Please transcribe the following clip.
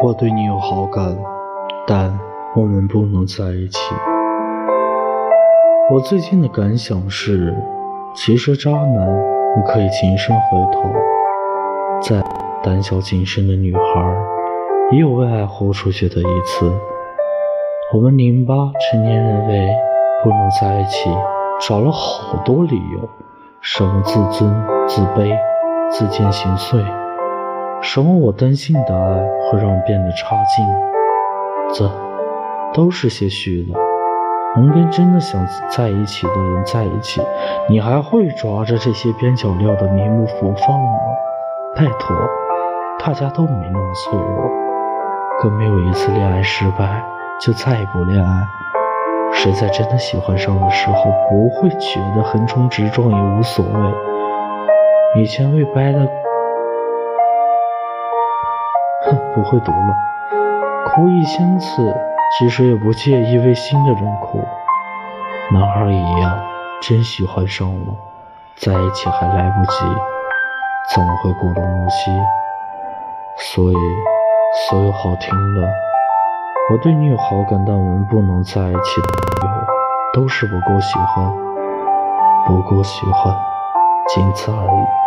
我对你有好感，但我们不能在一起。我最近的感想是，其实渣男也可以情深回头。再胆小谨慎的女孩，也有为爱豁出去的一次。我们零八成年人为不能在一起，找了好多理由，什么自尊、自卑、自贱心碎。什么？我担心你的爱会让我变得差劲，这都是些虚的。能跟真的想在一起的人在一起，你还会抓着这些边角料的名目不放吗？拜托，大家都没那么脆弱，更没有一次恋爱失败就再也不恋爱。谁在真的喜欢上的时候不会觉得横冲直撞也无所谓？以前为掰了。哼，不会读了。哭一千次，其实也不介意为新的人哭。男孩一样，真喜欢上了，在一起还来不及，怎么会过东木西？所以，所有好听的，我对你有好感，但我们不能在一起的理由，都是不够喜欢，不够喜欢，仅此而已。